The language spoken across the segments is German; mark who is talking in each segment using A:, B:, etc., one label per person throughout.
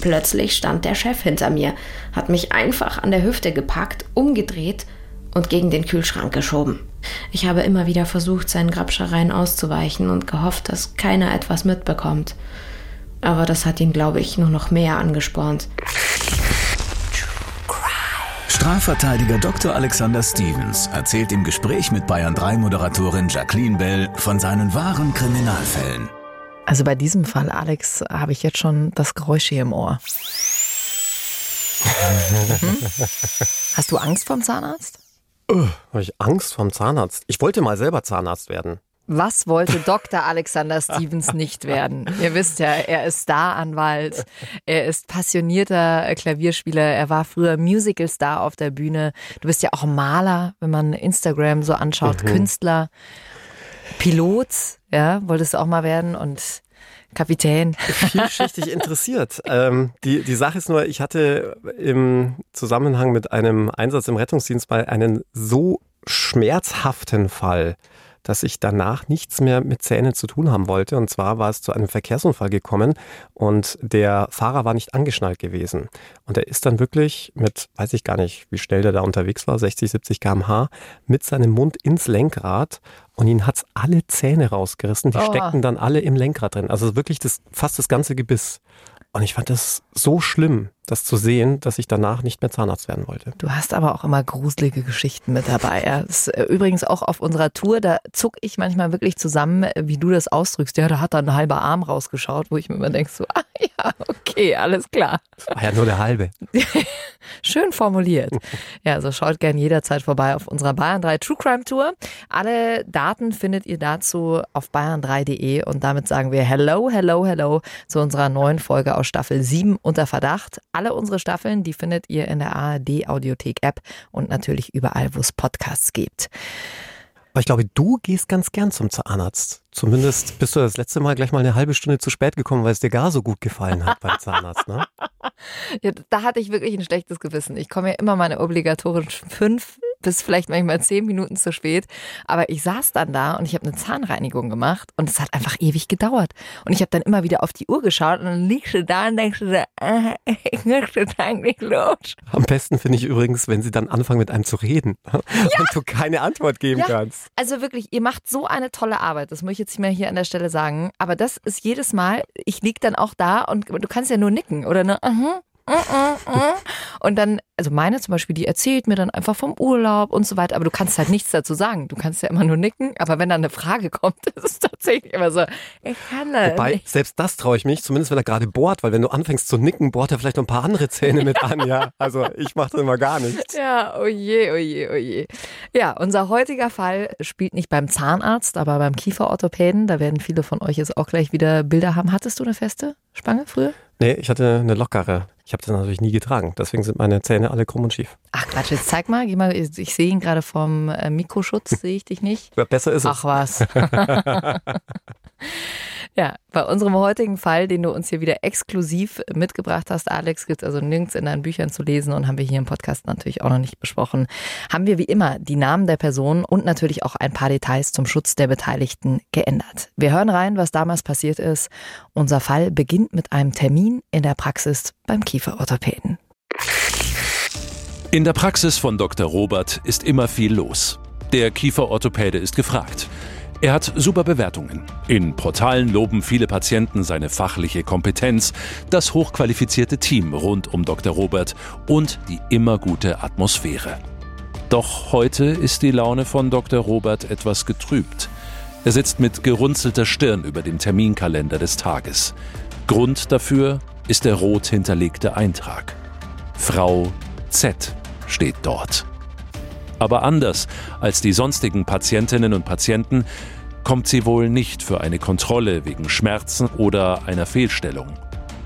A: Plötzlich stand der Chef hinter mir, hat mich einfach an der Hüfte gepackt, umgedreht und gegen den Kühlschrank geschoben. Ich habe immer wieder versucht, seinen Grabschereien auszuweichen und gehofft, dass keiner etwas mitbekommt. Aber das hat ihn, glaube ich, nur noch mehr angespornt.
B: Strafverteidiger Dr. Alexander Stevens erzählt im Gespräch mit Bayern 3 Moderatorin Jacqueline Bell von seinen wahren Kriminalfällen.
C: Also bei diesem Fall, Alex, habe ich jetzt schon das Geräusch hier im Ohr. Mhm. Hast du Angst vom Zahnarzt?
D: Uh, habe ich Angst vom Zahnarzt? Ich wollte mal selber Zahnarzt werden.
C: Was wollte Dr. Alexander Stevens nicht werden? Ihr wisst ja, er ist Staranwalt, er ist passionierter Klavierspieler, er war früher Musicalstar auf der Bühne. Du bist ja auch Maler, wenn man Instagram so anschaut, mhm. Künstler, Pilot, ja, wolltest du auch mal werden und Kapitän.
D: Vielschichtig interessiert. ähm, die, die Sache ist nur, ich hatte im Zusammenhang mit einem Einsatz im Rettungsdienst mal einen so schmerzhaften Fall, dass ich danach nichts mehr mit Zähnen zu tun haben wollte. Und zwar war es zu einem Verkehrsunfall gekommen und der Fahrer war nicht angeschnallt gewesen. Und er ist dann wirklich mit, weiß ich gar nicht, wie schnell der da unterwegs war, 60, 70 kmh, mit seinem Mund ins Lenkrad und ihn hat's alle Zähne rausgerissen. Die oh. steckten dann alle im Lenkrad drin. Also wirklich das, fast das ganze Gebiss. Und ich fand das so schlimm, das zu sehen, dass ich danach nicht mehr Zahnarzt werden wollte.
C: Du hast aber auch immer gruselige Geschichten mit dabei. Ja. Das ist äh, übrigens auch auf unserer Tour, da zuck ich manchmal wirklich zusammen, äh, wie du das ausdrückst. Ja, da hat da ein halber Arm rausgeschaut, wo ich mir immer denke, so, ah ja, okay, alles klar.
D: Das war ja nur der halbe.
C: Schön formuliert. Ja, also schaut gern jederzeit vorbei auf unserer Bayern 3 True Crime Tour. Alle Daten findet ihr dazu auf bayern3.de und damit sagen wir Hello, Hello, Hello zu unserer neuen Folge aus Staffel 7 unter Verdacht. Alle unsere Staffeln, die findet ihr in der ARD Audiothek App und natürlich überall, wo es Podcasts gibt.
D: Aber ich glaube, du gehst ganz gern zum Zahnarzt. Zumindest bist du das letzte Mal gleich mal eine halbe Stunde zu spät gekommen, weil es dir gar so gut gefallen hat beim Zahnarzt, ne?
C: Ja, da hatte ich wirklich ein schlechtes Gewissen. Ich komme ja immer meine obligatorischen fünf bis vielleicht manchmal zehn Minuten zu spät. Aber ich saß dann da und ich habe eine Zahnreinigung gemacht und es hat einfach ewig gedauert. Und ich habe dann immer wieder auf die Uhr geschaut und dann liegst du da und denkst du, äh, ich möchte eigentlich los.
D: Am besten finde ich übrigens, wenn sie dann anfangen mit einem zu reden ja. und du keine Antwort geben ja. kannst.
C: Also wirklich, ihr macht so eine tolle Arbeit. Das muss ich jetzt nicht mehr hier an der Stelle sagen. Aber das ist jedes Mal, ich lieg dann auch da und du kannst ja nur nicken oder nur, uh -huh, und dann, also meine zum Beispiel, die erzählt mir dann einfach vom Urlaub und so weiter, aber du kannst halt nichts dazu sagen. Du kannst ja immer nur nicken, aber wenn dann eine Frage kommt, ist es tatsächlich immer so, ich kann das
D: Wobei, nicht. selbst das traue ich mich, zumindest wenn er gerade bohrt, weil wenn du anfängst zu nicken, bohrt er vielleicht noch ein paar andere Zähne mit an, ja. Also ich mache das immer gar nichts.
C: Ja, oh je, oh je, oh. Ja, unser heutiger Fall spielt nicht beim Zahnarzt, aber beim Kieferorthopäden. Da werden viele von euch jetzt auch gleich wieder Bilder haben. Hattest du eine feste Spange früher?
D: Nee, ich hatte eine lockere. Ich habe das natürlich nie getragen. Deswegen sind meine Zähne alle krumm und schief.
C: Ach Quatsch, jetzt zeig mal. Mal ich sehe ihn gerade vom äh, Mikroschutz, sehe ich dich nicht.
D: Ja, besser ist es.
C: Ach was. Ja, bei unserem heutigen Fall, den du uns hier wieder exklusiv mitgebracht hast, Alex, gibt es also nirgends in deinen Büchern zu lesen und haben wir hier im Podcast natürlich auch noch nicht besprochen, haben wir wie immer die Namen der Person und natürlich auch ein paar Details zum Schutz der Beteiligten geändert. Wir hören rein, was damals passiert ist. Unser Fall beginnt mit einem Termin in der Praxis beim Kieferorthopäden.
E: In der Praxis von Dr. Robert ist immer viel los. Der Kieferorthopäde ist gefragt. Er hat super Bewertungen. In Portalen loben viele Patienten seine fachliche Kompetenz, das hochqualifizierte Team rund um Dr. Robert und die immer gute Atmosphäre. Doch heute ist die Laune von Dr. Robert etwas getrübt. Er sitzt mit gerunzelter Stirn über dem Terminkalender des Tages. Grund dafür ist der rot hinterlegte Eintrag. Frau Z steht dort. Aber anders als die sonstigen Patientinnen und Patienten kommt sie wohl nicht für eine Kontrolle wegen Schmerzen oder einer Fehlstellung.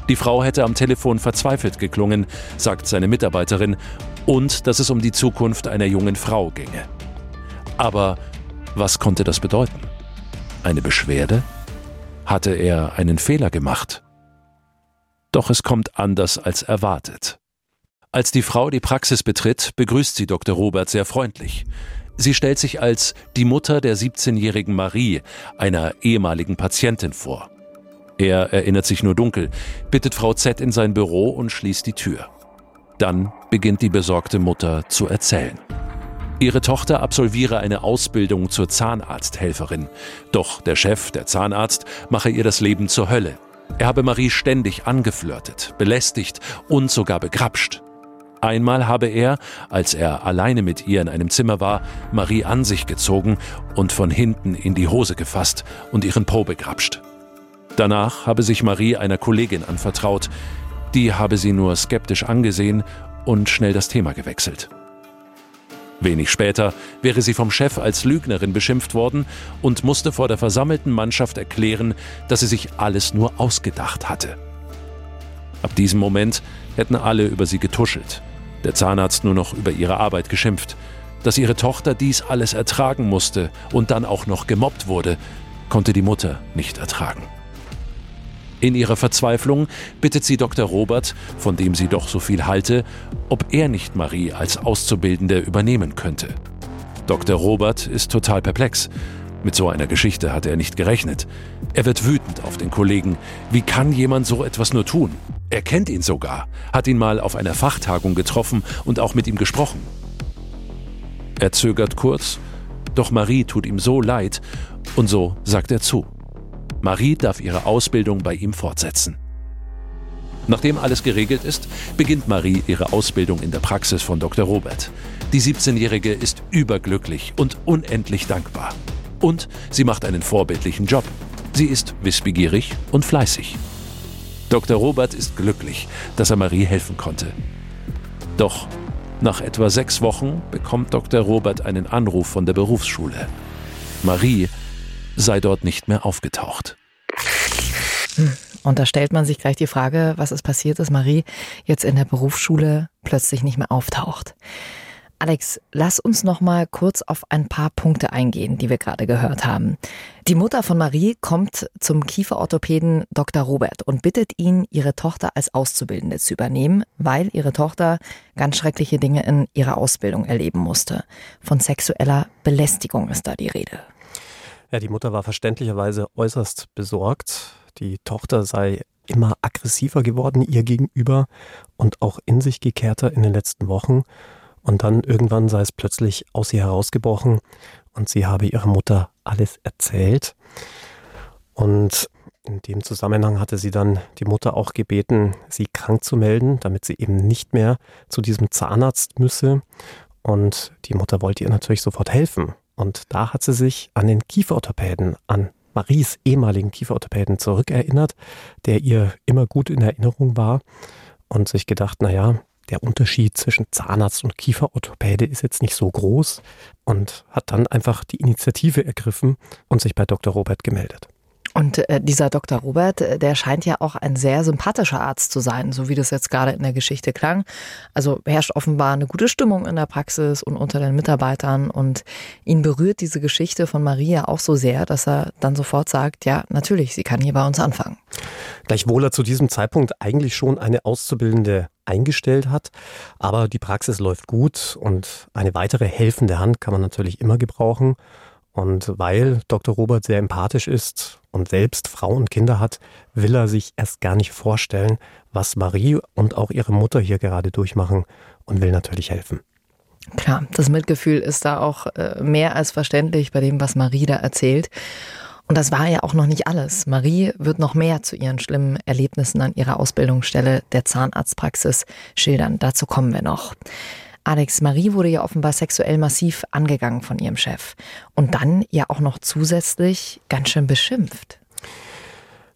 E: Die Frau hätte am Telefon verzweifelt geklungen, sagt seine Mitarbeiterin, und dass es um die Zukunft einer jungen Frau ginge. Aber was konnte das bedeuten? Eine Beschwerde? Hatte er einen Fehler gemacht? Doch es kommt anders als erwartet. Als die Frau die Praxis betritt, begrüßt sie Dr. Robert sehr freundlich. Sie stellt sich als die Mutter der 17-jährigen Marie, einer ehemaligen Patientin, vor. Er erinnert sich nur dunkel, bittet Frau Z in sein Büro und schließt die Tür. Dann beginnt die besorgte Mutter zu erzählen. Ihre Tochter absolviere eine Ausbildung zur Zahnarzthelferin. Doch der Chef, der Zahnarzt, mache ihr das Leben zur Hölle. Er habe Marie ständig angeflirtet, belästigt und sogar begrapscht. Einmal habe er, als er alleine mit ihr in einem Zimmer war, Marie an sich gezogen und von hinten in die Hose gefasst und ihren Po begrapscht. Danach habe sich Marie einer Kollegin anvertraut, die habe sie nur skeptisch angesehen und schnell das Thema gewechselt. Wenig später wäre sie vom Chef als Lügnerin beschimpft worden und musste vor der versammelten Mannschaft erklären, dass sie sich alles nur ausgedacht hatte. Ab diesem Moment hätten alle über sie getuschelt, der Zahnarzt nur noch über ihre Arbeit geschimpft. Dass ihre Tochter dies alles ertragen musste und dann auch noch gemobbt wurde, konnte die Mutter nicht ertragen. In ihrer Verzweiflung bittet sie Dr. Robert, von dem sie doch so viel halte, ob er nicht Marie als Auszubildende übernehmen könnte. Dr. Robert ist total perplex. Mit so einer Geschichte hat er nicht gerechnet. Er wird wütend auf den Kollegen. Wie kann jemand so etwas nur tun? Er kennt ihn sogar, hat ihn mal auf einer Fachtagung getroffen und auch mit ihm gesprochen. Er zögert kurz, doch Marie tut ihm so leid und so sagt er zu. Marie darf ihre Ausbildung bei ihm fortsetzen. Nachdem alles geregelt ist, beginnt Marie ihre Ausbildung in der Praxis von Dr. Robert. Die 17-Jährige ist überglücklich und unendlich dankbar. Und sie macht einen vorbildlichen Job. Sie ist wissbegierig und fleißig. Dr. Robert ist glücklich, dass er Marie helfen konnte. Doch nach etwa sechs Wochen bekommt Dr. Robert einen Anruf von der Berufsschule. Marie sei dort nicht mehr aufgetaucht.
C: Und da stellt man sich gleich die Frage, was ist passiert, dass Marie jetzt in der Berufsschule plötzlich nicht mehr auftaucht. Alex, lass uns noch mal kurz auf ein paar Punkte eingehen, die wir gerade gehört haben. Die Mutter von Marie kommt zum Kieferorthopäden Dr. Robert und bittet ihn, ihre Tochter als Auszubildende zu übernehmen, weil ihre Tochter ganz schreckliche Dinge in ihrer Ausbildung erleben musste. Von sexueller Belästigung ist da die Rede.
D: Ja, die Mutter war verständlicherweise äußerst besorgt. Die Tochter sei immer aggressiver geworden ihr gegenüber und auch in sich gekehrter in den letzten Wochen. Und dann irgendwann sei es plötzlich aus ihr herausgebrochen und sie habe ihrer Mutter alles erzählt. Und in dem Zusammenhang hatte sie dann die Mutter auch gebeten, sie krank zu melden, damit sie eben nicht mehr zu diesem Zahnarzt müsse. Und die Mutter wollte ihr natürlich sofort helfen. Und da hat sie sich an den Kieferorthopäden, an Maries ehemaligen Kieferorthopäden zurückerinnert, der ihr immer gut in Erinnerung war und sich gedacht, naja, der Unterschied zwischen Zahnarzt und Kieferorthopäde ist jetzt nicht so groß und hat dann einfach die Initiative ergriffen und sich bei Dr. Robert gemeldet.
C: Und äh, dieser Dr. Robert, äh, der scheint ja auch ein sehr sympathischer Arzt zu sein, so wie das jetzt gerade in der Geschichte klang. Also herrscht offenbar eine gute Stimmung in der Praxis und unter den Mitarbeitern. Und ihn berührt diese Geschichte von Maria auch so sehr, dass er dann sofort sagt, ja, natürlich, sie kann hier bei uns anfangen.
D: Gleichwohl er zu diesem Zeitpunkt eigentlich schon eine Auszubildende eingestellt hat. Aber die Praxis läuft gut und eine weitere helfende Hand kann man natürlich immer gebrauchen. Und weil Dr. Robert sehr empathisch ist und selbst Frau und Kinder hat, will er sich erst gar nicht vorstellen, was Marie und auch ihre Mutter hier gerade durchmachen und will natürlich helfen.
C: Klar, das Mitgefühl ist da auch äh, mehr als verständlich bei dem, was Marie da erzählt. Und das war ja auch noch nicht alles. Marie wird noch mehr zu ihren schlimmen Erlebnissen an ihrer Ausbildungsstelle der Zahnarztpraxis schildern. Dazu kommen wir noch. Alex Marie wurde ja offenbar sexuell massiv angegangen von ihrem Chef und dann ja auch noch zusätzlich ganz schön beschimpft.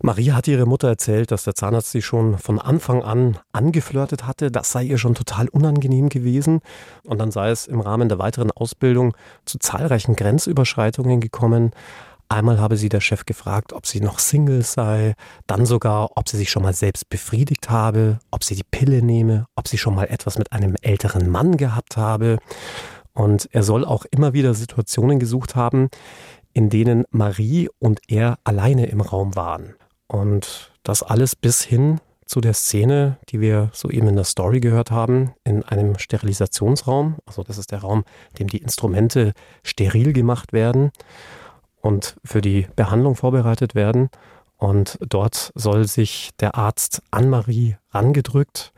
D: Maria hat ihre Mutter erzählt, dass der Zahnarzt sie schon von Anfang an angeflirtet hatte. Das sei ihr schon total unangenehm gewesen. Und dann sei es im Rahmen der weiteren Ausbildung zu zahlreichen Grenzüberschreitungen gekommen. Einmal habe sie der Chef gefragt, ob sie noch Single sei, dann sogar, ob sie sich schon mal selbst befriedigt habe, ob sie die Pille nehme, ob sie schon mal etwas mit einem älteren Mann gehabt habe. Und er soll auch immer wieder Situationen gesucht haben, in denen Marie und er alleine im Raum waren. Und das alles bis hin zu der Szene, die wir soeben in der Story gehört haben, in einem Sterilisationsraum. Also das ist der Raum, in dem die Instrumente steril gemacht werden und für die Behandlung vorbereitet werden. Und dort soll sich der Arzt Anne-Marie rangedrückt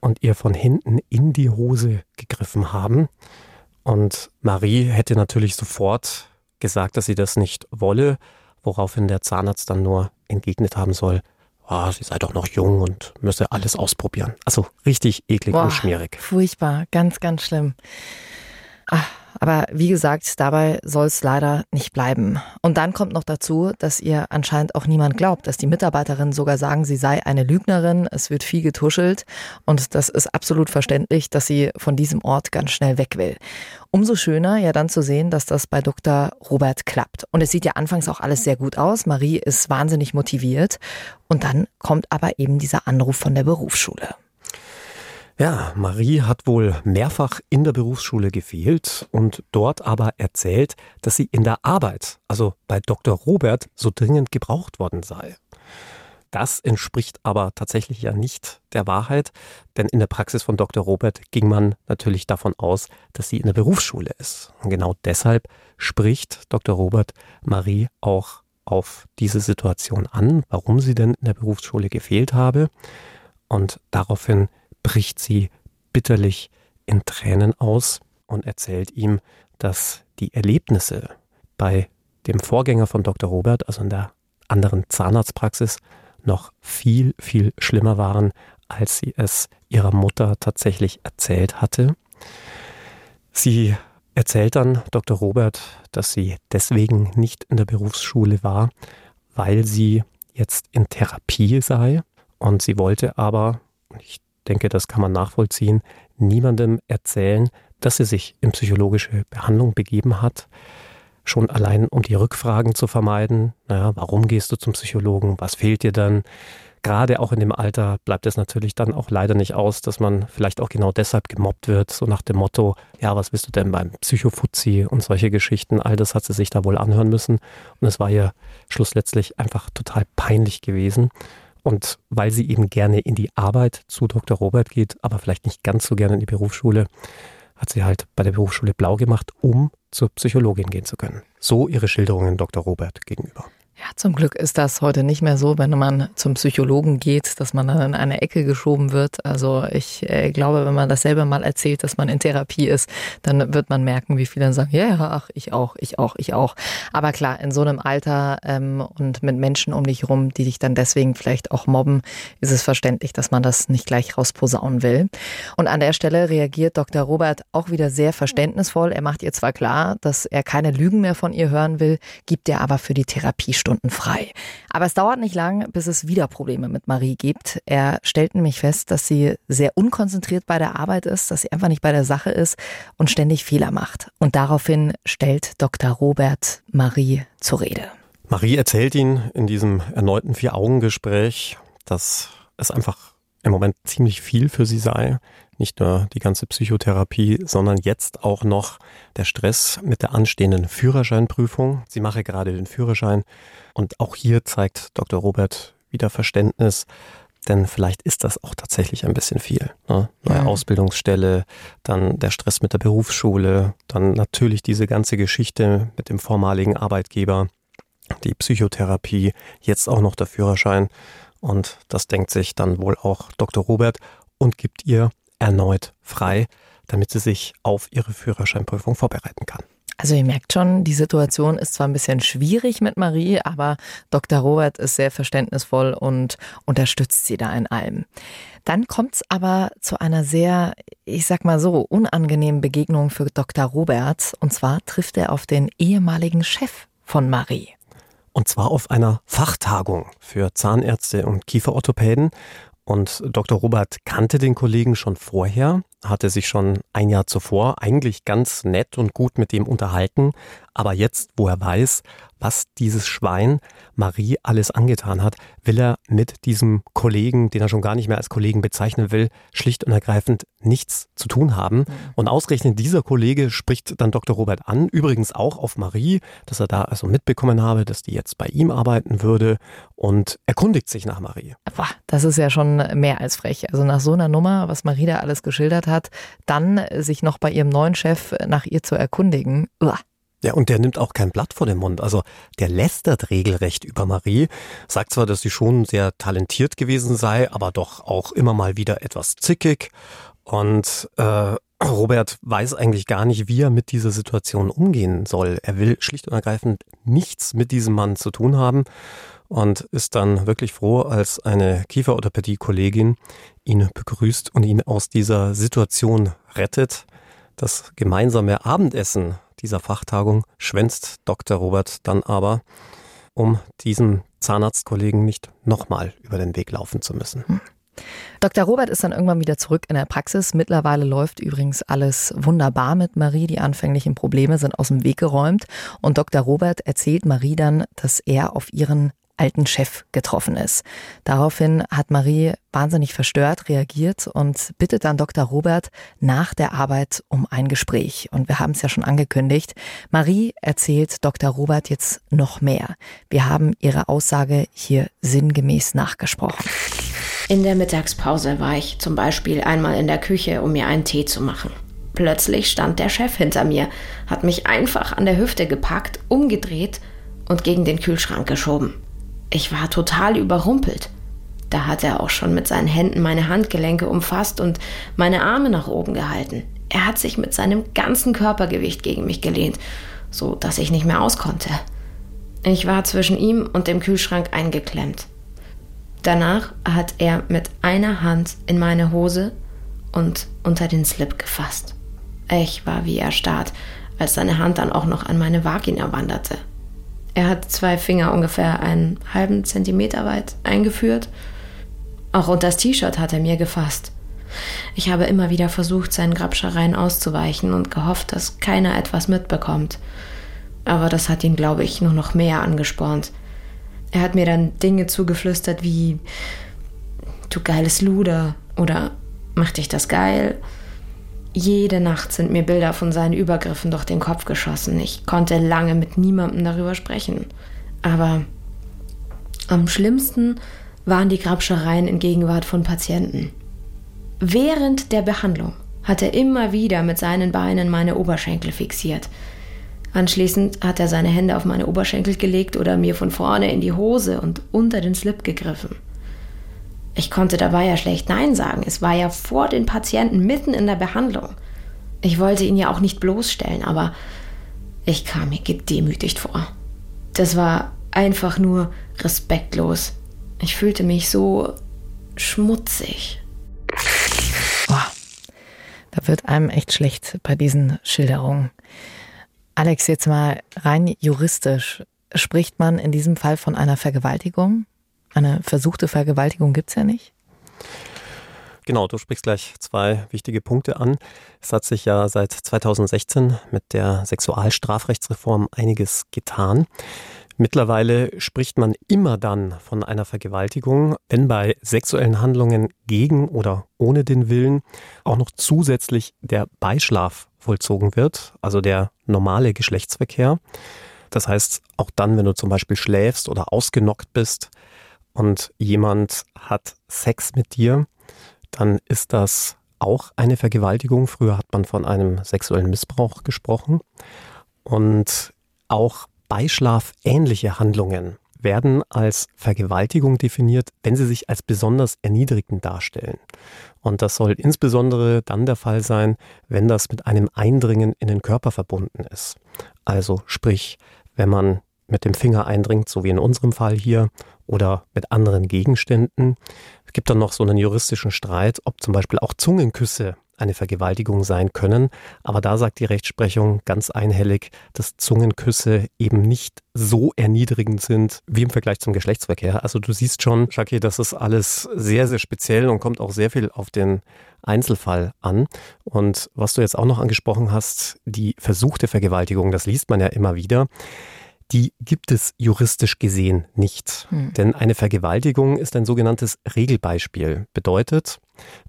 D: und ihr von hinten in die Hose gegriffen haben. Und Marie hätte natürlich sofort gesagt, dass sie das nicht wolle, woraufhin der Zahnarzt dann nur entgegnet haben soll, oh, sie sei doch noch jung und müsse alles ausprobieren. Also richtig eklig Boah, und schmierig.
C: Furchtbar, ganz, ganz schlimm. Ach. Aber wie gesagt, dabei soll es leider nicht bleiben. Und dann kommt noch dazu, dass ihr anscheinend auch niemand glaubt, dass die Mitarbeiterinnen sogar sagen, sie sei eine Lügnerin, es wird viel getuschelt und das ist absolut verständlich, dass sie von diesem Ort ganz schnell weg will. Umso schöner ja dann zu sehen, dass das bei Dr. Robert klappt. Und es sieht ja anfangs auch alles sehr gut aus. Marie ist wahnsinnig motiviert. Und dann kommt aber eben dieser Anruf von der Berufsschule.
D: Ja, Marie hat wohl mehrfach in der Berufsschule gefehlt und dort aber erzählt, dass sie in der Arbeit, also bei Dr. Robert, so dringend gebraucht worden sei. Das entspricht aber tatsächlich ja nicht der Wahrheit, denn in der Praxis von Dr. Robert ging man natürlich davon aus, dass sie in der Berufsschule ist. Und genau deshalb spricht Dr. Robert Marie auch auf diese Situation an, warum sie denn in der Berufsschule gefehlt habe. Und daraufhin bricht sie bitterlich in Tränen aus und erzählt ihm, dass die Erlebnisse bei dem Vorgänger von Dr. Robert, also in der anderen Zahnarztpraxis, noch viel, viel schlimmer waren, als sie es ihrer Mutter tatsächlich erzählt hatte. Sie erzählt dann Dr. Robert, dass sie deswegen nicht in der Berufsschule war, weil sie jetzt in Therapie sei und sie wollte aber, denke, das kann man nachvollziehen, niemandem erzählen, dass sie sich in psychologische Behandlung begeben hat. Schon allein, um die Rückfragen zu vermeiden. Naja, warum gehst du zum Psychologen? Was fehlt dir dann? Gerade auch in dem Alter bleibt es natürlich dann auch leider nicht aus, dass man vielleicht auch genau deshalb gemobbt wird, so nach dem Motto, ja, was bist du denn beim Psychofuzzi und solche Geschichten. All das hat sie sich da wohl anhören müssen. Und es war ihr schlussletztlich einfach total peinlich gewesen. Und weil sie eben gerne in die Arbeit zu Dr. Robert geht, aber vielleicht nicht ganz so gerne in die Berufsschule, hat sie halt bei der Berufsschule blau gemacht, um zur Psychologin gehen zu können. So ihre Schilderungen Dr. Robert gegenüber.
C: Ja, zum Glück ist das heute nicht mehr so, wenn man zum Psychologen geht, dass man dann in eine Ecke geschoben wird. Also ich äh, glaube, wenn man das selber mal erzählt, dass man in Therapie ist, dann wird man merken, wie viele dann sagen, ja, ja, ach, ich auch, ich auch, ich auch. Aber klar, in so einem Alter ähm, und mit Menschen um dich rum, die dich dann deswegen vielleicht auch mobben, ist es verständlich, dass man das nicht gleich rausposaunen will. Und an der Stelle reagiert Dr. Robert auch wieder sehr verständnisvoll. Er macht ihr zwar klar, dass er keine Lügen mehr von ihr hören will, gibt er aber für die Therapiestunde Stunden frei. Aber es dauert nicht lang, bis es wieder Probleme mit Marie gibt. Er stellt nämlich fest, dass sie sehr unkonzentriert bei der Arbeit ist, dass sie einfach nicht bei der Sache ist und ständig Fehler macht. Und daraufhin stellt Dr. Robert Marie zur Rede.
D: Marie erzählt ihn in diesem erneuten Vier-Augen-Gespräch, dass es einfach im Moment ziemlich viel für sie sei. Nicht nur die ganze Psychotherapie, sondern jetzt auch noch der Stress mit der anstehenden Führerscheinprüfung. Sie mache gerade den Führerschein und auch hier zeigt Dr. Robert wieder Verständnis, denn vielleicht ist das auch tatsächlich ein bisschen viel. Ne? Neue ja. Ausbildungsstelle, dann der Stress mit der Berufsschule, dann natürlich diese ganze Geschichte mit dem vormaligen Arbeitgeber, die Psychotherapie, jetzt auch noch der Führerschein. Und das denkt sich dann wohl auch Dr. Robert und gibt ihr erneut frei, damit sie sich auf ihre Führerscheinprüfung vorbereiten kann.
C: Also ihr merkt schon, die Situation ist zwar ein bisschen schwierig mit Marie, aber Dr. Robert ist sehr verständnisvoll und unterstützt sie da in allem. Dann kommt es aber zu einer sehr, ich sag mal so, unangenehmen Begegnung für Dr. Robert. Und zwar trifft er auf den ehemaligen Chef von Marie.
D: Und zwar auf einer Fachtagung für Zahnärzte und Kieferorthopäden. Und Dr. Robert kannte den Kollegen schon vorher. Hatte sich schon ein Jahr zuvor eigentlich ganz nett und gut mit dem unterhalten. Aber jetzt, wo er weiß, was dieses Schwein Marie alles angetan hat, will er mit diesem Kollegen, den er schon gar nicht mehr als Kollegen bezeichnen will, schlicht und ergreifend nichts zu tun haben. Mhm. Und ausgerechnet dieser Kollege spricht dann Dr. Robert an, übrigens auch auf Marie, dass er da also mitbekommen habe, dass die jetzt bei ihm arbeiten würde und erkundigt sich nach Marie.
C: Boah, das ist ja schon mehr als frech. Also nach so einer Nummer, was Marie da alles geschildert hat, dann sich noch bei ihrem neuen Chef nach ihr zu erkundigen. Uah.
D: Ja, und der nimmt auch kein Blatt vor den Mund. Also der lästert regelrecht über Marie, sagt zwar, dass sie schon sehr talentiert gewesen sei, aber doch auch immer mal wieder etwas zickig. Und äh, Robert weiß eigentlich gar nicht, wie er mit dieser Situation umgehen soll. Er will schlicht und ergreifend nichts mit diesem Mann zu tun haben und ist dann wirklich froh, als eine Kieferorthopädie-Kollegin ihn begrüßt und ihn aus dieser Situation rettet. Das gemeinsame Abendessen dieser Fachtagung schwänzt Dr. Robert dann aber, um diesem Zahnarztkollegen nicht nochmal über den Weg laufen zu müssen. Hm.
C: Dr. Robert ist dann irgendwann wieder zurück in der Praxis. Mittlerweile läuft übrigens alles wunderbar mit Marie. Die anfänglichen Probleme sind aus dem Weg geräumt. Und Dr. Robert erzählt Marie dann, dass er auf ihren alten Chef getroffen ist. Daraufhin hat Marie wahnsinnig verstört reagiert und bittet dann Dr. Robert nach der Arbeit um ein Gespräch. Und wir haben es ja schon angekündigt. Marie erzählt Dr. Robert jetzt noch mehr. Wir haben ihre Aussage hier sinngemäß nachgesprochen.
A: In der Mittagspause war ich zum Beispiel einmal in der Küche, um mir einen Tee zu machen. Plötzlich stand der Chef hinter mir, hat mich einfach an der Hüfte gepackt, umgedreht und gegen den Kühlschrank geschoben. Ich war total überrumpelt. Da hat er auch schon mit seinen Händen meine Handgelenke umfasst und meine Arme nach oben gehalten. Er hat sich mit seinem ganzen Körpergewicht gegen mich gelehnt, so dass ich nicht mehr auskonnte. Ich war zwischen ihm und dem Kühlschrank eingeklemmt. Danach hat er mit einer Hand in meine Hose und unter den Slip gefasst. Ich war wie erstarrt, als seine Hand dann auch noch an meine Vagina wanderte. Er hat zwei Finger ungefähr einen halben Zentimeter weit eingeführt. Auch unter das T-Shirt hat er mir gefasst. Ich habe immer wieder versucht, seinen Grabschereien auszuweichen und gehofft, dass keiner etwas mitbekommt. Aber das hat ihn, glaube ich, nur noch mehr angespornt. Er hat mir dann Dinge zugeflüstert wie Du geiles Luder oder Mach dich das geil jede Nacht sind mir Bilder von seinen Übergriffen durch den Kopf geschossen. Ich konnte lange mit niemandem darüber sprechen. Aber am schlimmsten waren die Grabschereien in Gegenwart von Patienten. Während der Behandlung hat er immer wieder mit seinen Beinen meine Oberschenkel fixiert. Anschließend hat er seine Hände auf meine Oberschenkel gelegt oder mir von vorne in die Hose und unter den Slip gegriffen. Ich konnte dabei ja schlecht Nein sagen. Es war ja vor den Patienten mitten in der Behandlung. Ich wollte ihn ja auch nicht bloßstellen, aber ich kam mir gedemütigt vor. Das war einfach nur respektlos. Ich fühlte mich so schmutzig.
C: Boah, da wird einem echt schlecht bei diesen Schilderungen. Alex, jetzt mal rein juristisch. Spricht man in diesem Fall von einer Vergewaltigung? Eine versuchte Vergewaltigung gibt es ja nicht.
D: Genau, du sprichst gleich zwei wichtige Punkte an. Es hat sich ja seit 2016 mit der Sexualstrafrechtsreform einiges getan. Mittlerweile spricht man immer dann von einer Vergewaltigung, wenn bei sexuellen Handlungen gegen oder ohne den Willen auch noch zusätzlich der Beischlaf vollzogen wird, also der normale Geschlechtsverkehr. Das heißt, auch dann, wenn du zum Beispiel schläfst oder ausgenockt bist, und jemand hat Sex mit dir, dann ist das auch eine Vergewaltigung. Früher hat man von einem sexuellen Missbrauch gesprochen. Und auch Beischlaf-ähnliche Handlungen werden als Vergewaltigung definiert, wenn sie sich als besonders erniedrigend darstellen. Und das soll insbesondere dann der Fall sein, wenn das mit einem Eindringen in den Körper verbunden ist. Also sprich, wenn man mit dem Finger eindringt, so wie in unserem Fall hier, oder mit anderen Gegenständen. Es gibt dann noch so einen juristischen Streit, ob zum Beispiel auch Zungenküsse eine Vergewaltigung sein können. Aber da sagt die Rechtsprechung ganz einhellig, dass Zungenküsse eben nicht so erniedrigend sind wie im Vergleich zum Geschlechtsverkehr. Also du siehst schon, Shaki, das ist alles sehr, sehr speziell und kommt auch sehr viel auf den Einzelfall an. Und was du jetzt auch noch angesprochen hast, die versuchte Vergewaltigung, das liest man ja immer wieder die gibt es juristisch gesehen nicht. Hm. Denn eine Vergewaltigung ist ein sogenanntes Regelbeispiel. Bedeutet,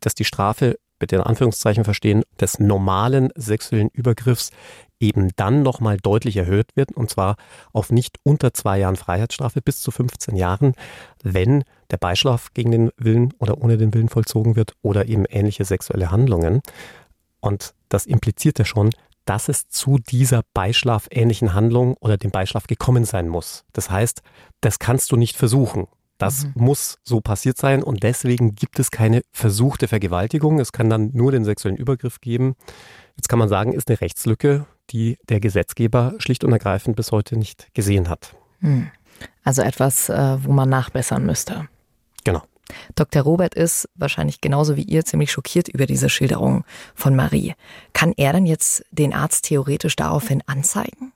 D: dass die Strafe, bitte in Anführungszeichen verstehen, des normalen sexuellen Übergriffs eben dann nochmal deutlich erhöht wird, und zwar auf nicht unter zwei Jahren Freiheitsstrafe bis zu 15 Jahren, wenn der Beischlaf gegen den Willen oder ohne den Willen vollzogen wird oder eben ähnliche sexuelle Handlungen. Und das impliziert ja schon, dass es zu dieser beischlafähnlichen Handlung oder dem Beischlaf gekommen sein muss. Das heißt, das kannst du nicht versuchen. Das mhm. muss so passiert sein und deswegen gibt es keine versuchte Vergewaltigung. Es kann dann nur den sexuellen Übergriff geben. Jetzt kann man sagen, ist eine Rechtslücke, die der Gesetzgeber schlicht und ergreifend bis heute nicht gesehen hat.
C: Hm. Also etwas, äh, wo man nachbessern müsste. Dr. Robert ist wahrscheinlich genauso wie ihr ziemlich schockiert über diese Schilderung von Marie. Kann er denn jetzt den Arzt theoretisch daraufhin anzeigen?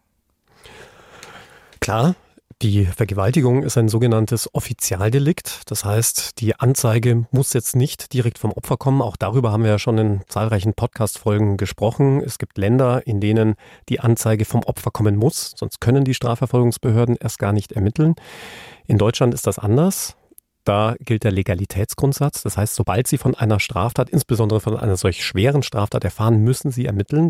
D: Klar, die Vergewaltigung ist ein sogenanntes Offizialdelikt. Das heißt, die Anzeige muss jetzt nicht direkt vom Opfer kommen. Auch darüber haben wir ja schon in zahlreichen Podcast-Folgen gesprochen. Es gibt Länder, in denen die Anzeige vom Opfer kommen muss. Sonst können die Strafverfolgungsbehörden erst gar nicht ermitteln. In Deutschland ist das anders. Da gilt der Legalitätsgrundsatz. Das heißt, sobald Sie von einer Straftat, insbesondere von einer solch schweren Straftat erfahren, müssen Sie ermitteln.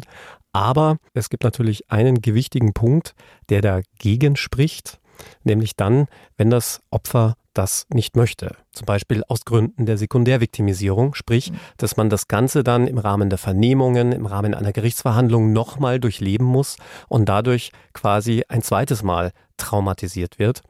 D: Aber es gibt natürlich einen gewichtigen Punkt, der dagegen spricht, nämlich dann, wenn das Opfer das nicht möchte. Zum Beispiel aus Gründen der Sekundärviktimisierung, sprich, mhm. dass man das Ganze dann im Rahmen der Vernehmungen, im Rahmen einer Gerichtsverhandlung nochmal durchleben muss und dadurch quasi ein zweites Mal traumatisiert wird.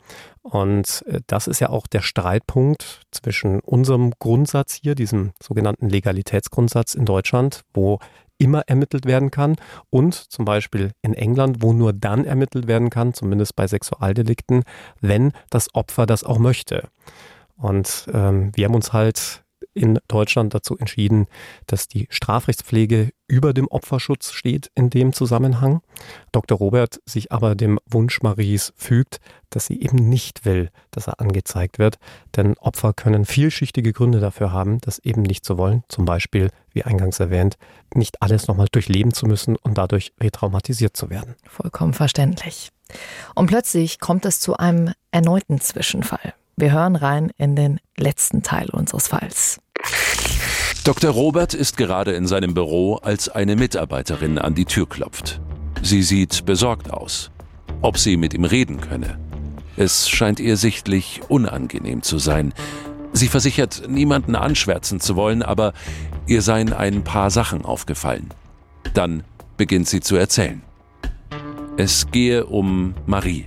D: Und äh, das ist ja auch der Streitpunkt zwischen unserem Grundsatz hier, diesem sogenannten Legalitätsgrundsatz in Deutschland, wo immer ermittelt werden kann und zum Beispiel in England, wo nur dann ermittelt werden kann, zumindest bei Sexualdelikten, wenn das Opfer das auch möchte. Und ähm, wir haben uns halt in Deutschland dazu entschieden, dass die Strafrechtspflege über dem Opferschutz steht in dem Zusammenhang. Dr. Robert sich aber dem Wunsch Maries fügt, dass sie eben nicht will, dass er angezeigt wird. Denn Opfer können vielschichtige Gründe dafür haben, das eben nicht zu wollen. Zum Beispiel, wie eingangs erwähnt, nicht alles nochmal durchleben zu müssen und dadurch retraumatisiert zu werden.
C: Vollkommen verständlich. Und plötzlich kommt es zu einem erneuten Zwischenfall. Wir hören rein in den letzten Teil unseres Falls.
E: Dr. Robert ist gerade in seinem Büro, als eine Mitarbeiterin an die Tür klopft. Sie sieht besorgt aus. Ob sie mit ihm reden könne. Es scheint ihr sichtlich unangenehm zu sein. Sie versichert, niemanden anschwärzen zu wollen, aber ihr seien ein paar Sachen aufgefallen. Dann beginnt sie zu erzählen. Es gehe um Marie.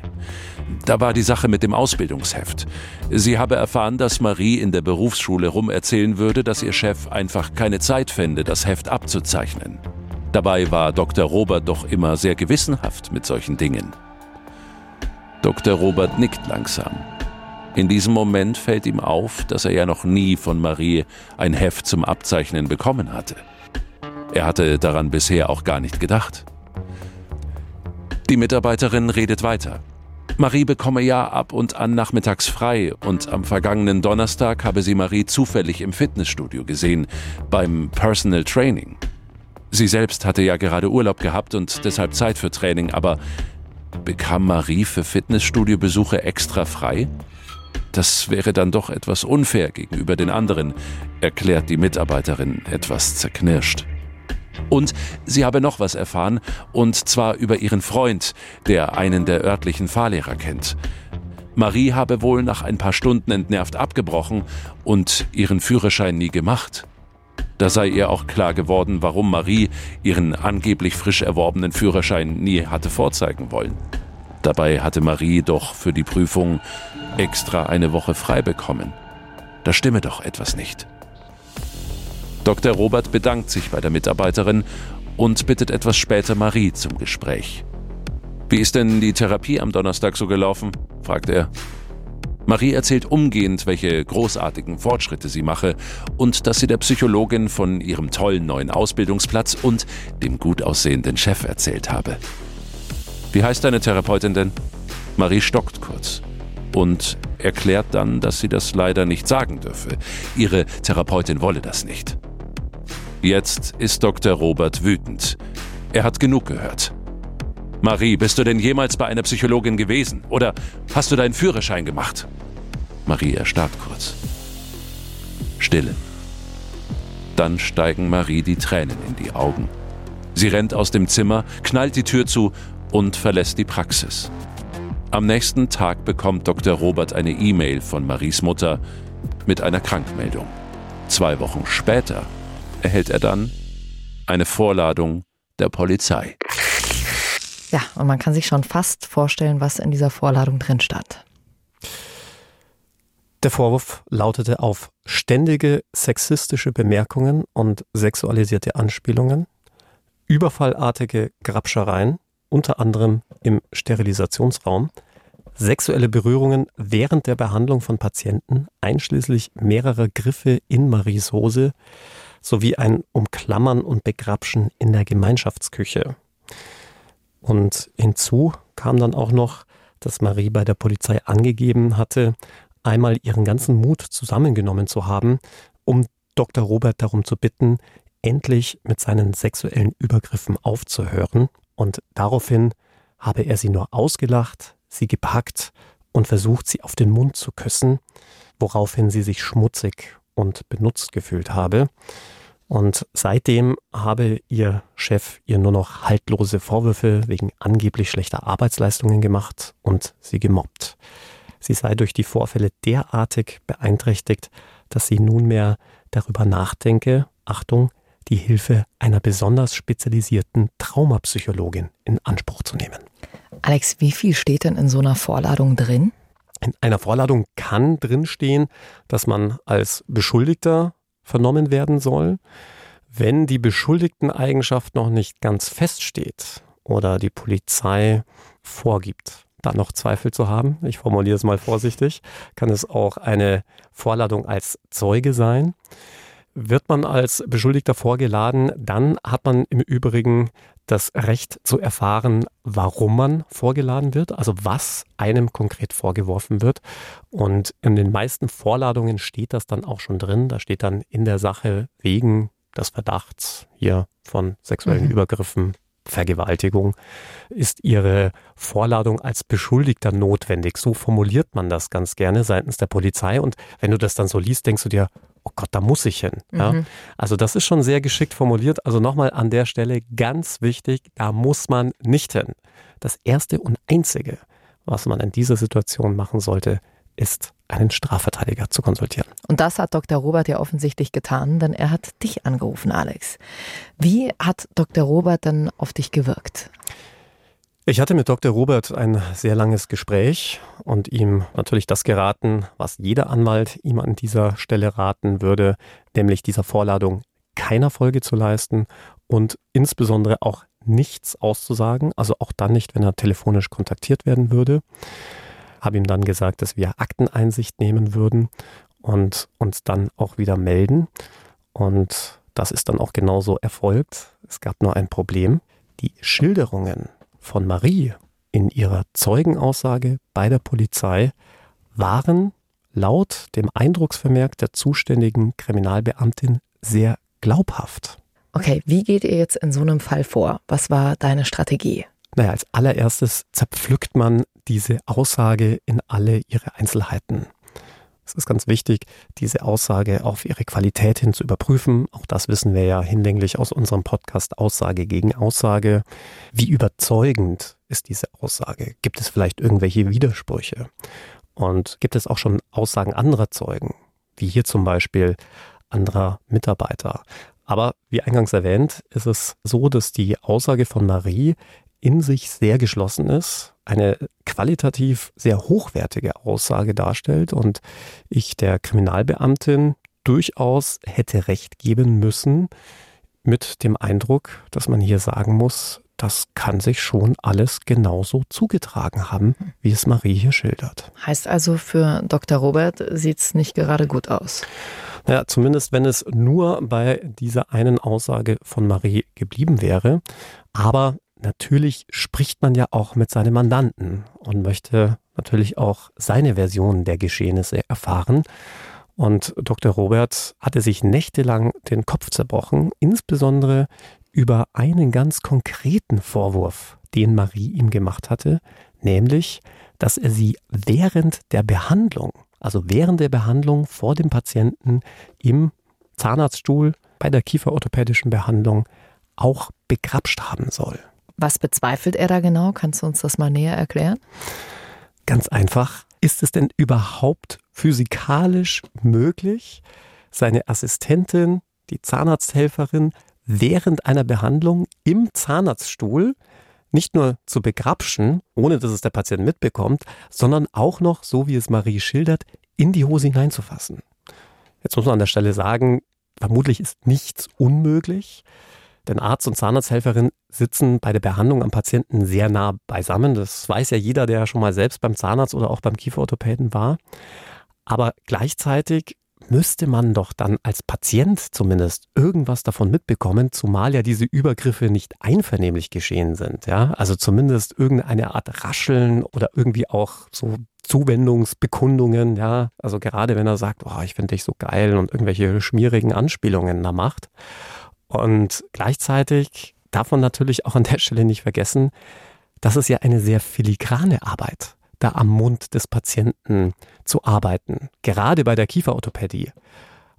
E: Da war die Sache mit dem Ausbildungsheft. Sie habe erfahren, dass Marie in der Berufsschule rumerzählen würde, dass ihr Chef einfach keine Zeit fände, das Heft abzuzeichnen. Dabei war Dr. Robert doch immer sehr gewissenhaft mit solchen Dingen. Dr. Robert nickt langsam. In diesem Moment fällt ihm auf, dass er ja noch nie von Marie ein Heft zum Abzeichnen bekommen hatte. Er hatte daran bisher auch gar nicht gedacht. Die Mitarbeiterin redet weiter. Marie bekomme ja ab und an nachmittags frei und am vergangenen Donnerstag habe sie Marie zufällig im Fitnessstudio gesehen, beim Personal Training. Sie selbst hatte ja gerade Urlaub gehabt und deshalb Zeit für Training, aber bekam Marie für Fitnessstudio-Besuche extra frei? Das wäre dann doch etwas unfair gegenüber den anderen, erklärt die Mitarbeiterin etwas zerknirscht. Und sie habe noch was erfahren, und zwar über ihren Freund, der einen der örtlichen Fahrlehrer kennt. Marie habe wohl nach ein paar Stunden entnervt abgebrochen und ihren Führerschein nie gemacht. Da sei ihr auch klar geworden, warum Marie ihren angeblich frisch erworbenen Führerschein nie hatte vorzeigen wollen. Dabei hatte Marie doch für die Prüfung extra eine Woche frei bekommen. Da stimme doch etwas nicht. Dr. Robert bedankt sich bei der Mitarbeiterin und bittet etwas später Marie zum Gespräch. Wie ist denn die Therapie am Donnerstag so gelaufen? fragt er. Marie erzählt umgehend, welche großartigen Fortschritte sie mache und dass sie der Psychologin von ihrem tollen neuen Ausbildungsplatz und dem gut aussehenden Chef erzählt habe. Wie heißt deine Therapeutin denn? Marie stockt kurz und erklärt dann, dass sie das leider nicht sagen dürfe. Ihre Therapeutin wolle das nicht. Jetzt ist Dr. Robert wütend. Er hat genug gehört. Marie, bist du denn jemals bei einer Psychologin gewesen? Oder hast du deinen Führerschein gemacht? Marie erstarrt kurz. Stille. Dann steigen Marie die Tränen in die Augen. Sie rennt aus dem Zimmer, knallt die Tür zu und verlässt die Praxis. Am nächsten Tag bekommt Dr. Robert eine E-Mail von Maries Mutter mit einer Krankmeldung. Zwei Wochen später erhält er dann eine Vorladung der Polizei.
C: Ja, und man kann sich schon fast vorstellen, was in dieser Vorladung drin stand.
D: Der Vorwurf lautete auf ständige sexistische Bemerkungen und sexualisierte Anspielungen, überfallartige Grabschereien, unter anderem im Sterilisationsraum, sexuelle Berührungen während der Behandlung von Patienten, einschließlich mehrerer Griffe in Maries Hose, sowie ein Umklammern und Begrapschen in der Gemeinschaftsküche. Und hinzu kam dann auch noch, dass Marie bei der Polizei angegeben hatte, einmal ihren ganzen Mut zusammengenommen zu haben, um Dr. Robert darum zu bitten, endlich mit seinen sexuellen Übergriffen aufzuhören und daraufhin habe er sie nur ausgelacht, sie gepackt und versucht, sie auf den Mund zu küssen, woraufhin sie sich schmutzig und benutzt gefühlt habe. Und seitdem habe ihr Chef ihr nur noch haltlose Vorwürfe wegen angeblich schlechter Arbeitsleistungen gemacht und sie gemobbt. Sie sei durch die Vorfälle derartig beeinträchtigt, dass sie nunmehr darüber nachdenke, Achtung, die Hilfe einer besonders spezialisierten Traumapsychologin in Anspruch zu nehmen.
C: Alex, wie viel steht denn in so einer Vorladung drin?
D: In einer Vorladung kann drinstehen, dass man als Beschuldigter vernommen werden soll. Wenn die Beschuldigten-Eigenschaft noch nicht ganz feststeht oder die Polizei vorgibt, da noch Zweifel zu haben, ich formuliere es mal vorsichtig, kann es auch eine Vorladung als Zeuge sein. Wird man als Beschuldigter vorgeladen, dann hat man im Übrigen das Recht zu erfahren, warum man vorgeladen wird, also was einem konkret vorgeworfen wird. Und in den meisten Vorladungen steht das dann auch schon drin. Da steht dann in der Sache wegen des Verdachts hier von sexuellen mhm. Übergriffen Vergewaltigung ist ihre Vorladung als Beschuldigter notwendig. So formuliert man das ganz gerne seitens der Polizei. Und wenn du das dann so liest, denkst du dir, oh Gott, da muss ich hin. Ja? Mhm. Also das ist schon sehr geschickt formuliert. Also nochmal an der Stelle ganz wichtig, da muss man nicht hin. Das Erste und Einzige, was man in dieser Situation machen sollte, ist einen Strafverteidiger zu konsultieren.
C: Und das hat Dr. Robert ja offensichtlich getan, denn er hat dich angerufen, Alex. Wie hat Dr. Robert dann auf dich gewirkt?
D: Ich hatte mit Dr. Robert ein sehr langes Gespräch und ihm natürlich das geraten, was jeder Anwalt ihm an dieser Stelle raten würde, nämlich dieser Vorladung keiner Folge zu leisten und insbesondere auch nichts auszusagen, also auch dann nicht, wenn er telefonisch kontaktiert werden würde habe ihm dann gesagt, dass wir Akteneinsicht nehmen würden und uns dann auch wieder melden. Und das ist dann auch genauso erfolgt. Es gab nur ein Problem. Die Schilderungen von Marie in ihrer Zeugenaussage bei der Polizei waren laut dem Eindrucksvermerk der zuständigen Kriminalbeamtin sehr glaubhaft.
C: Okay, wie geht ihr jetzt in so einem Fall vor? Was war deine Strategie?
D: Naja, als allererstes zerpflückt man diese Aussage in alle ihre Einzelheiten. Es ist ganz wichtig, diese Aussage auf ihre Qualität hin zu überprüfen. Auch das wissen wir ja hinlänglich aus unserem Podcast Aussage gegen Aussage. Wie überzeugend ist diese Aussage? Gibt es vielleicht irgendwelche Widersprüche? Und gibt es auch schon Aussagen anderer Zeugen, wie hier zum Beispiel anderer Mitarbeiter? Aber wie eingangs erwähnt, ist es so, dass die Aussage von Marie in sich sehr geschlossen ist, eine qualitativ sehr hochwertige Aussage darstellt und ich der Kriminalbeamtin durchaus hätte recht geben müssen mit dem Eindruck, dass man hier sagen muss, das kann sich schon alles genauso zugetragen haben, wie es Marie hier schildert.
C: Heißt also, für Dr. Robert sieht es nicht gerade gut aus.
D: Naja, zumindest wenn es nur bei dieser einen Aussage von Marie geblieben wäre. Aber natürlich spricht man ja auch mit seinem Mandanten und möchte natürlich auch seine Version der Geschehnisse erfahren. Und Dr. Robert hatte sich nächtelang den Kopf zerbrochen, insbesondere über einen ganz konkreten Vorwurf, den Marie ihm gemacht hatte, nämlich, dass er sie während der Behandlung, also während der Behandlung vor dem Patienten im Zahnarztstuhl bei der kieferorthopädischen Behandlung auch begrapscht haben soll.
C: Was bezweifelt er da genau? Kannst du uns das mal näher erklären?
D: Ganz einfach. Ist es denn überhaupt physikalisch möglich, seine Assistentin, die Zahnarzthelferin, während einer Behandlung im Zahnarztstuhl nicht nur zu begrapschen, ohne dass es der Patient mitbekommt, sondern auch noch, so wie es Marie schildert, in die Hose hineinzufassen. Jetzt muss man an der Stelle sagen, vermutlich ist nichts unmöglich. Denn Arzt und Zahnarzthelferin sitzen bei der Behandlung am Patienten sehr nah beisammen. Das weiß ja jeder, der schon mal selbst beim Zahnarzt oder auch beim Kieferorthopäden war. Aber gleichzeitig müsste man doch dann als Patient zumindest irgendwas davon mitbekommen, zumal ja diese Übergriffe nicht einvernehmlich geschehen sind. Ja? Also zumindest irgendeine Art Rascheln oder irgendwie auch so Zuwendungsbekundungen, ja, also gerade wenn er sagt, oh, ich finde dich so geil und irgendwelche schmierigen Anspielungen da macht. Und gleichzeitig darf man natürlich auch an der Stelle nicht vergessen, das ist ja eine sehr filigrane Arbeit, da am Mund des Patienten zu arbeiten, gerade bei der Kieferorthopädie.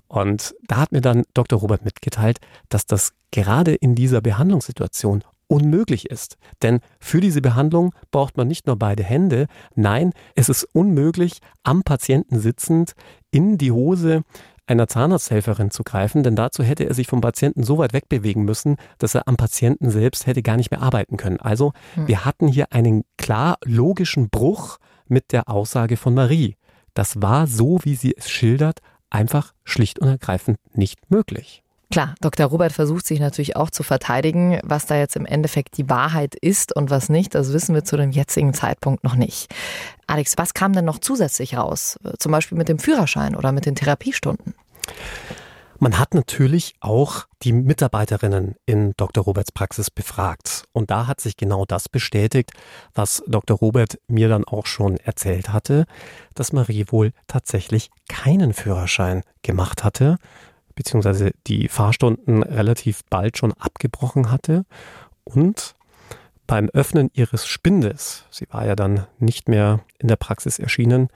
D: Und da hat mir dann Dr. Robert mitgeteilt, dass das gerade in dieser Behandlungssituation unmöglich ist. Denn für diese Behandlung braucht man nicht nur beide Hände, nein, es ist unmöglich, am Patienten sitzend in die Hose einer Zahnarzthelferin zu greifen, denn dazu hätte er sich vom Patienten so weit wegbewegen müssen, dass er am Patienten selbst hätte gar nicht mehr arbeiten können. Also hm. wir hatten hier einen klar logischen Bruch mit der Aussage von Marie. Das war so, wie sie es schildert, einfach schlicht und ergreifend nicht möglich.
C: Klar, Dr. Robert versucht sich natürlich auch zu verteidigen, was da jetzt im Endeffekt die Wahrheit ist und was nicht, das wissen wir zu dem jetzigen Zeitpunkt noch nicht. Alex, was kam denn noch zusätzlich raus? Zum Beispiel mit dem Führerschein oder mit den Therapiestunden?
D: Man hat natürlich auch die Mitarbeiterinnen in Dr. Roberts Praxis befragt. Und da hat sich genau das bestätigt, was Dr. Robert mir dann auch schon erzählt hatte, dass Marie wohl tatsächlich keinen Führerschein gemacht hatte, beziehungsweise die Fahrstunden relativ bald schon abgebrochen hatte. Und beim Öffnen ihres Spindes, sie war ja dann nicht mehr in der Praxis erschienen,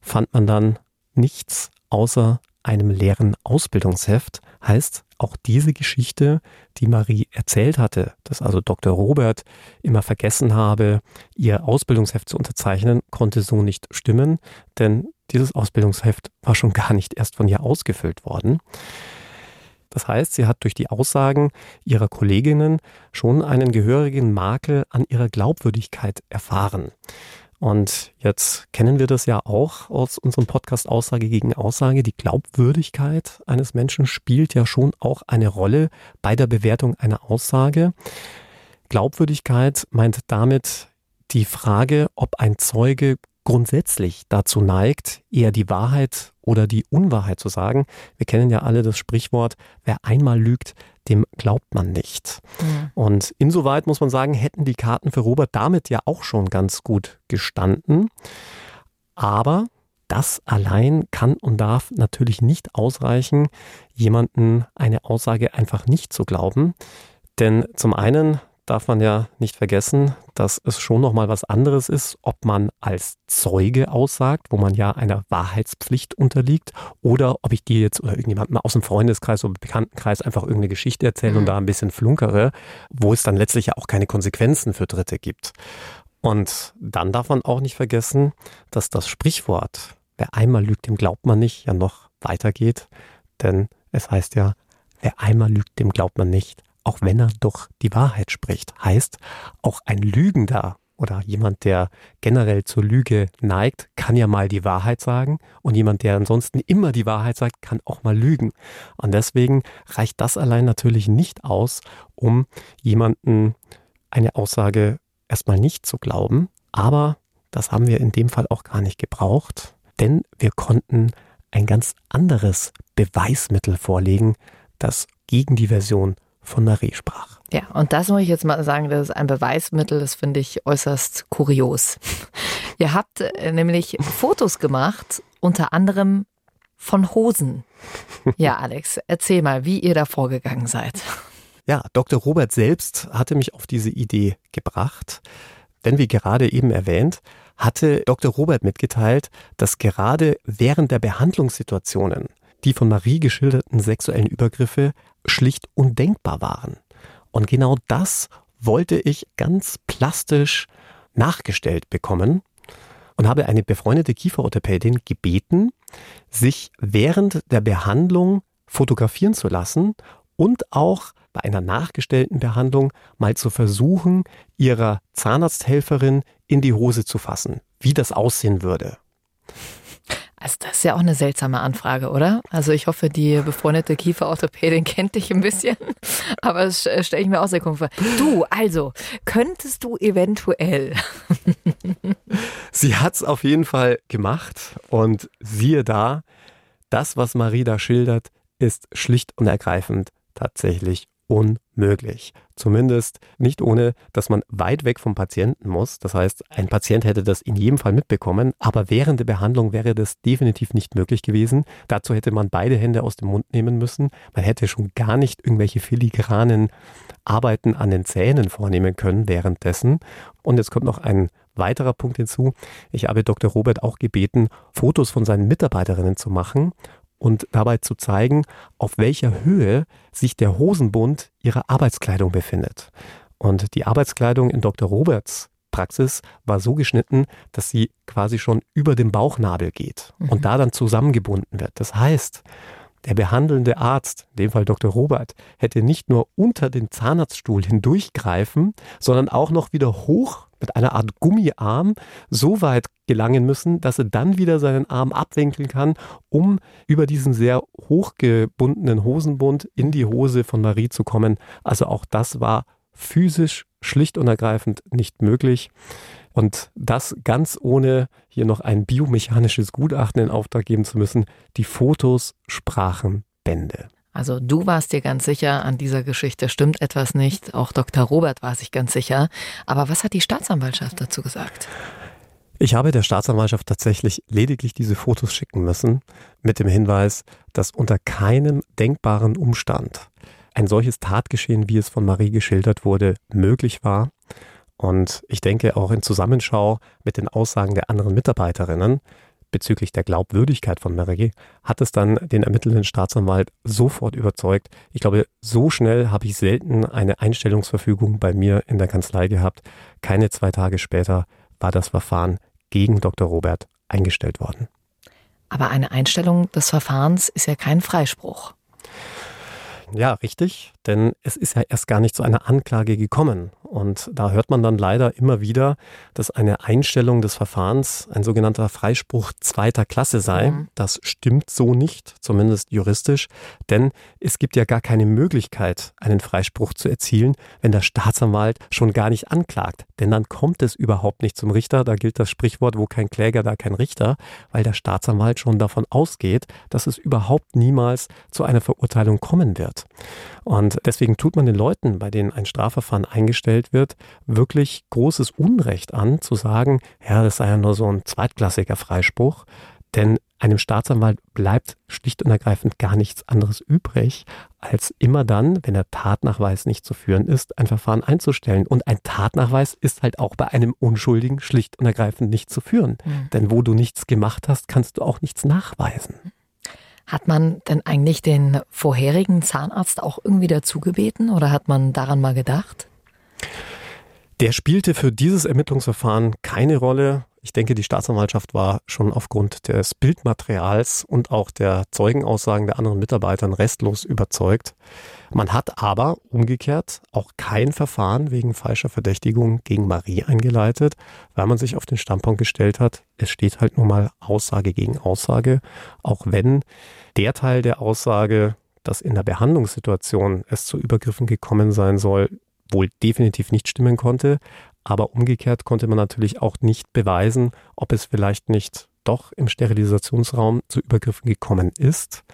D: fand man dann nichts außer einem leeren Ausbildungsheft heißt auch diese Geschichte, die Marie erzählt hatte, dass also Dr. Robert immer vergessen habe, ihr Ausbildungsheft zu unterzeichnen, konnte so nicht stimmen, denn dieses Ausbildungsheft war schon gar nicht erst von ihr ausgefüllt worden. Das heißt, sie hat durch die Aussagen ihrer Kolleginnen schon einen gehörigen Makel an ihrer Glaubwürdigkeit erfahren. Und jetzt kennen wir das ja auch aus unserem Podcast Aussage gegen Aussage. Die Glaubwürdigkeit eines Menschen spielt ja schon auch eine Rolle bei der Bewertung einer Aussage. Glaubwürdigkeit meint damit die Frage, ob ein Zeuge grundsätzlich dazu neigt, eher die Wahrheit oder die Unwahrheit zu sagen. Wir kennen ja alle das Sprichwort, wer einmal lügt, dem glaubt man nicht. Mhm. Und insoweit muss man sagen, hätten die Karten für Robert damit ja auch schon ganz gut gestanden. Aber das allein kann und darf natürlich nicht ausreichen, jemanden eine Aussage einfach nicht zu glauben. Denn zum einen darf man ja nicht vergessen, dass es schon noch mal was anderes ist, ob man als Zeuge aussagt, wo man ja einer Wahrheitspflicht unterliegt, oder ob ich dir jetzt oder irgendjemandem aus dem Freundeskreis oder Bekanntenkreis einfach irgendeine Geschichte erzähle mhm. und da ein bisschen flunkere, wo es dann letztlich ja auch keine Konsequenzen für Dritte gibt. Und dann darf man auch nicht vergessen, dass das Sprichwort, wer einmal lügt, dem glaubt man nicht, ja noch weitergeht, denn es heißt ja, wer einmal lügt, dem glaubt man nicht auch wenn er doch die Wahrheit spricht. Heißt, auch ein Lügender oder jemand, der generell zur Lüge neigt, kann ja mal die Wahrheit sagen und jemand, der ansonsten immer die Wahrheit sagt, kann auch mal lügen. Und deswegen reicht das allein natürlich nicht aus, um jemanden eine Aussage erstmal nicht zu glauben. Aber das haben wir in dem Fall auch gar nicht gebraucht, denn wir konnten ein ganz anderes Beweismittel vorlegen, das gegen die Version von Marie sprach.
C: Ja, und das muss ich jetzt mal sagen, das ist ein Beweismittel, das finde ich äußerst kurios. Ihr habt äh, nämlich Fotos gemacht, unter anderem von Hosen. Ja, Alex, erzähl mal, wie ihr da vorgegangen seid.
D: Ja, Dr. Robert selbst hatte mich auf diese Idee gebracht, denn wie gerade eben erwähnt, hatte Dr. Robert mitgeteilt, dass gerade während der Behandlungssituationen die von Marie geschilderten sexuellen Übergriffe schlicht undenkbar waren. Und genau das wollte ich ganz plastisch nachgestellt bekommen und habe eine befreundete Kieferorthopädin gebeten, sich während der Behandlung fotografieren zu lassen und auch bei einer nachgestellten Behandlung mal zu versuchen, ihrer Zahnarzthelferin in die Hose zu fassen, wie das aussehen würde.
C: Also das ist ja auch eine seltsame Anfrage, oder? Also ich hoffe, die befreundete Kieferorthopädin kennt dich ein bisschen, aber das stelle ich mir auch sehr komisch vor. Du, also, könntest du eventuell...
D: Sie hat es auf jeden Fall gemacht und siehe da, das, was Marie da schildert, ist schlicht und ergreifend tatsächlich unmöglich. Zumindest nicht ohne, dass man weit weg vom Patienten muss. Das heißt, ein Patient hätte das in jedem Fall mitbekommen, aber während der Behandlung wäre das definitiv nicht möglich gewesen. Dazu hätte man beide Hände aus dem Mund nehmen müssen. Man hätte schon gar nicht irgendwelche filigranen Arbeiten an den Zähnen vornehmen können währenddessen. Und jetzt kommt noch ein weiterer Punkt hinzu. Ich habe Dr. Robert auch gebeten, Fotos von seinen Mitarbeiterinnen zu machen und dabei zu zeigen, auf welcher Höhe sich der Hosenbund ihrer Arbeitskleidung befindet. Und die Arbeitskleidung in Dr. Roberts Praxis war so geschnitten, dass sie quasi schon über dem Bauchnabel geht mhm. und da dann zusammengebunden wird. Das heißt, der behandelnde Arzt, in dem Fall Dr. Robert, hätte nicht nur unter den Zahnarztstuhl hindurchgreifen, sondern auch noch wieder hoch mit einer Art Gummiarm so weit gelangen müssen, dass er dann wieder seinen Arm abwinkeln kann, um über diesen sehr hochgebundenen Hosenbund in die Hose von Marie zu kommen. Also auch das war physisch schlicht und ergreifend nicht möglich. Und das ganz ohne hier noch ein biomechanisches Gutachten in Auftrag geben zu müssen. Die Fotos sprachen Bände.
C: Also du warst dir ganz sicher, an dieser Geschichte stimmt etwas nicht. Auch Dr. Robert war sich ganz sicher. Aber was hat die Staatsanwaltschaft dazu gesagt?
D: Ich habe der Staatsanwaltschaft tatsächlich lediglich diese Fotos schicken müssen, mit dem Hinweis, dass unter keinem denkbaren Umstand ein solches Tatgeschehen, wie es von Marie geschildert wurde, möglich war. Und ich denke auch in Zusammenschau mit den Aussagen der anderen Mitarbeiterinnen bezüglich der Glaubwürdigkeit von Marie hat es dann den ermittelnden Staatsanwalt sofort überzeugt. Ich glaube, so schnell habe ich selten eine Einstellungsverfügung bei mir in der Kanzlei gehabt. Keine zwei Tage später war das Verfahren gegen Dr. Robert eingestellt worden.
C: Aber eine Einstellung des Verfahrens ist ja kein Freispruch.
D: Ja, richtig, denn es ist ja erst gar nicht zu einer Anklage gekommen. Und da hört man dann leider immer wieder, dass eine Einstellung des Verfahrens ein sogenannter Freispruch zweiter Klasse sei. Mhm. Das stimmt so nicht, zumindest juristisch, denn es gibt ja gar keine Möglichkeit, einen Freispruch zu erzielen, wenn der Staatsanwalt schon gar nicht anklagt. Denn dann kommt es überhaupt nicht zum Richter. Da gilt das Sprichwort, wo kein Kläger, da kein Richter, weil der Staatsanwalt schon davon ausgeht, dass es überhaupt niemals zu einer Verurteilung kommen wird. Und deswegen tut man den Leuten, bei denen ein Strafverfahren eingestellt wird, wirklich großes Unrecht an, zu sagen, ja, das sei ja nur so ein zweitklassiger Freispruch. Denn einem Staatsanwalt bleibt schlicht und ergreifend gar nichts anderes übrig, als immer dann, wenn der Tatnachweis nicht zu führen ist, ein Verfahren einzustellen. Und ein Tatnachweis ist halt auch bei einem Unschuldigen schlicht und ergreifend nicht zu führen. Mhm. Denn wo du nichts gemacht hast, kannst du auch nichts nachweisen.
C: Hat man denn eigentlich den vorherigen Zahnarzt auch irgendwie dazu gebeten oder hat man daran mal gedacht?
D: Der spielte für dieses Ermittlungsverfahren keine Rolle. Ich denke, die Staatsanwaltschaft war schon aufgrund des Bildmaterials und auch der Zeugenaussagen der anderen Mitarbeitern restlos überzeugt. Man hat aber umgekehrt auch kein Verfahren wegen falscher Verdächtigung gegen Marie eingeleitet, weil man sich auf den Standpunkt gestellt hat, es steht halt nun mal Aussage gegen Aussage, auch wenn der Teil der Aussage, dass in der Behandlungssituation es zu Übergriffen gekommen sein soll, wohl definitiv nicht stimmen konnte. Aber umgekehrt konnte man natürlich auch nicht beweisen, ob es vielleicht nicht doch im Sterilisationsraum zu Übergriffen gekommen ist.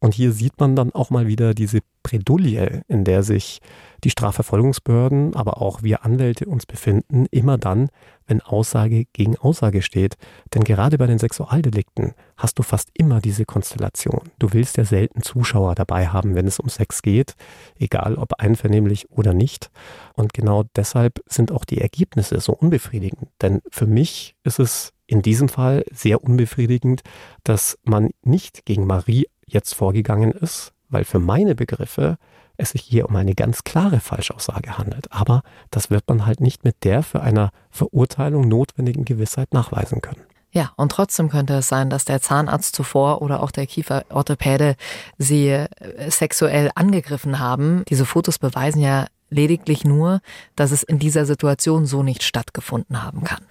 D: Und hier sieht man dann auch mal wieder diese Bredouille, in der sich die Strafverfolgungsbehörden, aber auch wir Anwälte uns befinden, immer dann, wenn Aussage gegen Aussage steht. Denn gerade bei den Sexualdelikten hast du fast immer diese Konstellation. Du willst ja selten Zuschauer dabei haben, wenn es um Sex geht, egal ob einvernehmlich oder nicht. Und genau deshalb sind auch die Ergebnisse so unbefriedigend. Denn für mich ist es in diesem Fall sehr unbefriedigend, dass man nicht gegen Marie jetzt vorgegangen ist, weil für meine Begriffe es sich hier um eine ganz klare Falschaussage handelt. Aber das wird man halt nicht mit der für eine Verurteilung notwendigen Gewissheit nachweisen können.
C: Ja, und trotzdem könnte es sein, dass der Zahnarzt zuvor oder auch der Kieferorthopäde sie äh, sexuell angegriffen haben. Diese Fotos beweisen ja lediglich nur, dass es in dieser Situation so nicht stattgefunden haben kann.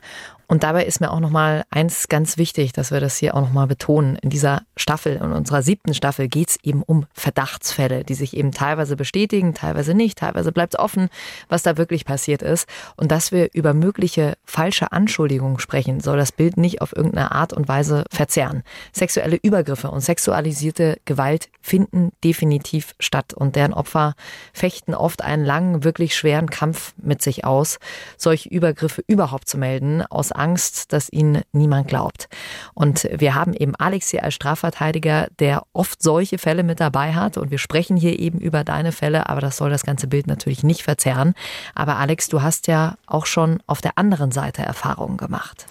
C: Und dabei ist mir auch nochmal eins ganz wichtig, dass wir das hier auch nochmal betonen. In dieser Staffel, in unserer siebten Staffel geht es eben um Verdachtsfälle, die sich eben teilweise bestätigen, teilweise nicht, teilweise bleibt es offen, was da wirklich passiert ist. Und dass wir über mögliche falsche Anschuldigungen sprechen, soll das Bild nicht auf irgendeine Art und Weise verzerren. Sexuelle Übergriffe und sexualisierte Gewalt finden definitiv statt und deren Opfer fechten oft einen langen, wirklich schweren Kampf mit sich aus, solche Übergriffe überhaupt zu melden, aus Angst, dass ihnen niemand glaubt. Und wir haben eben Alex hier als Strafverteidiger, der oft solche Fälle mit dabei hat. Und wir sprechen hier eben über deine Fälle, aber das soll das ganze Bild natürlich nicht verzerren. Aber Alex, du hast ja auch schon auf der anderen Seite Erfahrungen gemacht.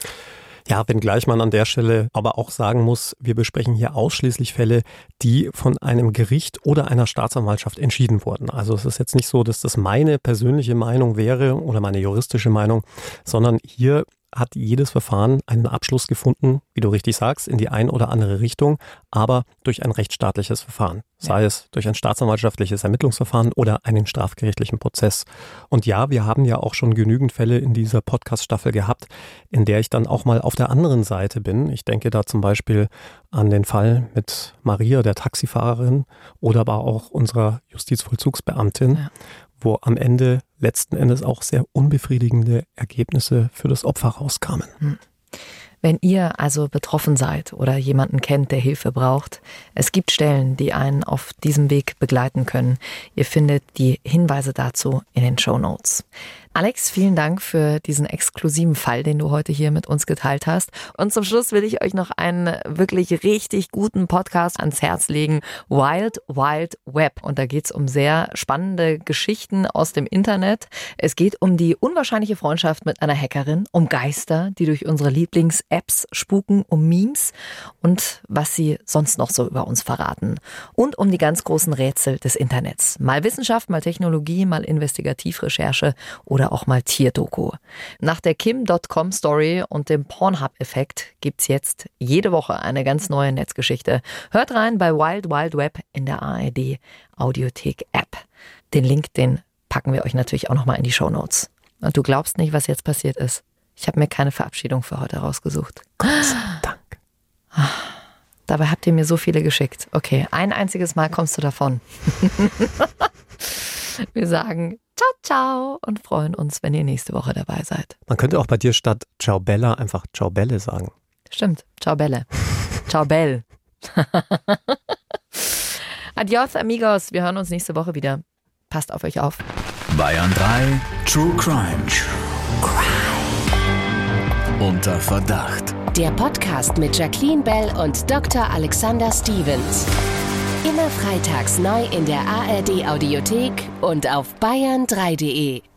D: Ja, wenngleich man an der Stelle aber auch sagen muss, wir besprechen hier ausschließlich Fälle, die von einem Gericht oder einer Staatsanwaltschaft entschieden wurden. Also es ist jetzt nicht so, dass das meine persönliche Meinung wäre oder meine juristische Meinung, sondern hier hat jedes Verfahren einen Abschluss gefunden, wie du richtig sagst, in die ein oder andere Richtung, aber durch ein rechtsstaatliches Verfahren, sei es durch ein staatsanwaltschaftliches Ermittlungsverfahren oder einen strafgerichtlichen Prozess. Und ja, wir haben ja auch schon genügend Fälle in dieser Podcast-Staffel gehabt, in der ich dann auch mal auf der anderen Seite bin. Ich denke da zum Beispiel an den Fall mit Maria, der Taxifahrerin, oder aber auch unserer Justizvollzugsbeamtin. Ja wo am Ende letzten Endes auch sehr unbefriedigende Ergebnisse für das Opfer rauskamen. Hm.
C: Wenn ihr also betroffen seid oder jemanden kennt, der Hilfe braucht, es gibt Stellen, die einen auf diesem Weg begleiten können. Ihr findet die Hinweise dazu in den Show Notes. Alex, vielen Dank für diesen exklusiven Fall, den du heute hier mit uns geteilt hast. Und zum Schluss will ich euch noch einen wirklich richtig guten Podcast ans Herz legen. Wild Wild Web. Und da geht's um sehr spannende Geschichten aus dem Internet. Es geht um die unwahrscheinliche Freundschaft mit einer Hackerin, um Geister, die durch unsere Lieblings-Apps spuken, um Memes und was sie sonst noch so über uns verraten. Und um die ganz großen Rätsel des Internets. Mal Wissenschaft, mal Technologie, mal Investigativrecherche oder oder auch mal Tierdoku. Nach der Kim.com Story und dem Pornhub-Effekt gibt's jetzt jede Woche eine ganz neue Netzgeschichte. Hört rein bei Wild Wild Web in der ARD Audiothek App. Den Link, den packen wir euch natürlich auch nochmal in die Show Notes. Und du glaubst nicht, was jetzt passiert ist. Ich habe mir keine Verabschiedung für heute rausgesucht.
D: Gott sei Dank.
C: Dabei habt ihr mir so viele geschickt. Okay, ein einziges Mal kommst du davon. wir sagen ciao, ciao und freuen uns, wenn ihr nächste Woche dabei seid.
D: Man könnte auch bei dir statt Ciao Bella einfach Ciao Belle sagen.
C: Stimmt, Ciao Belle. ciao Bell. Adios, amigos. Wir hören uns nächste Woche wieder. Passt auf euch auf.
B: Bayern 3 True Crime. True Crime. Unter Verdacht.
F: Der Podcast mit Jacqueline Bell und Dr. Alexander Stevens. Immer freitags neu in der ARD Audiothek und auf bayern3.de.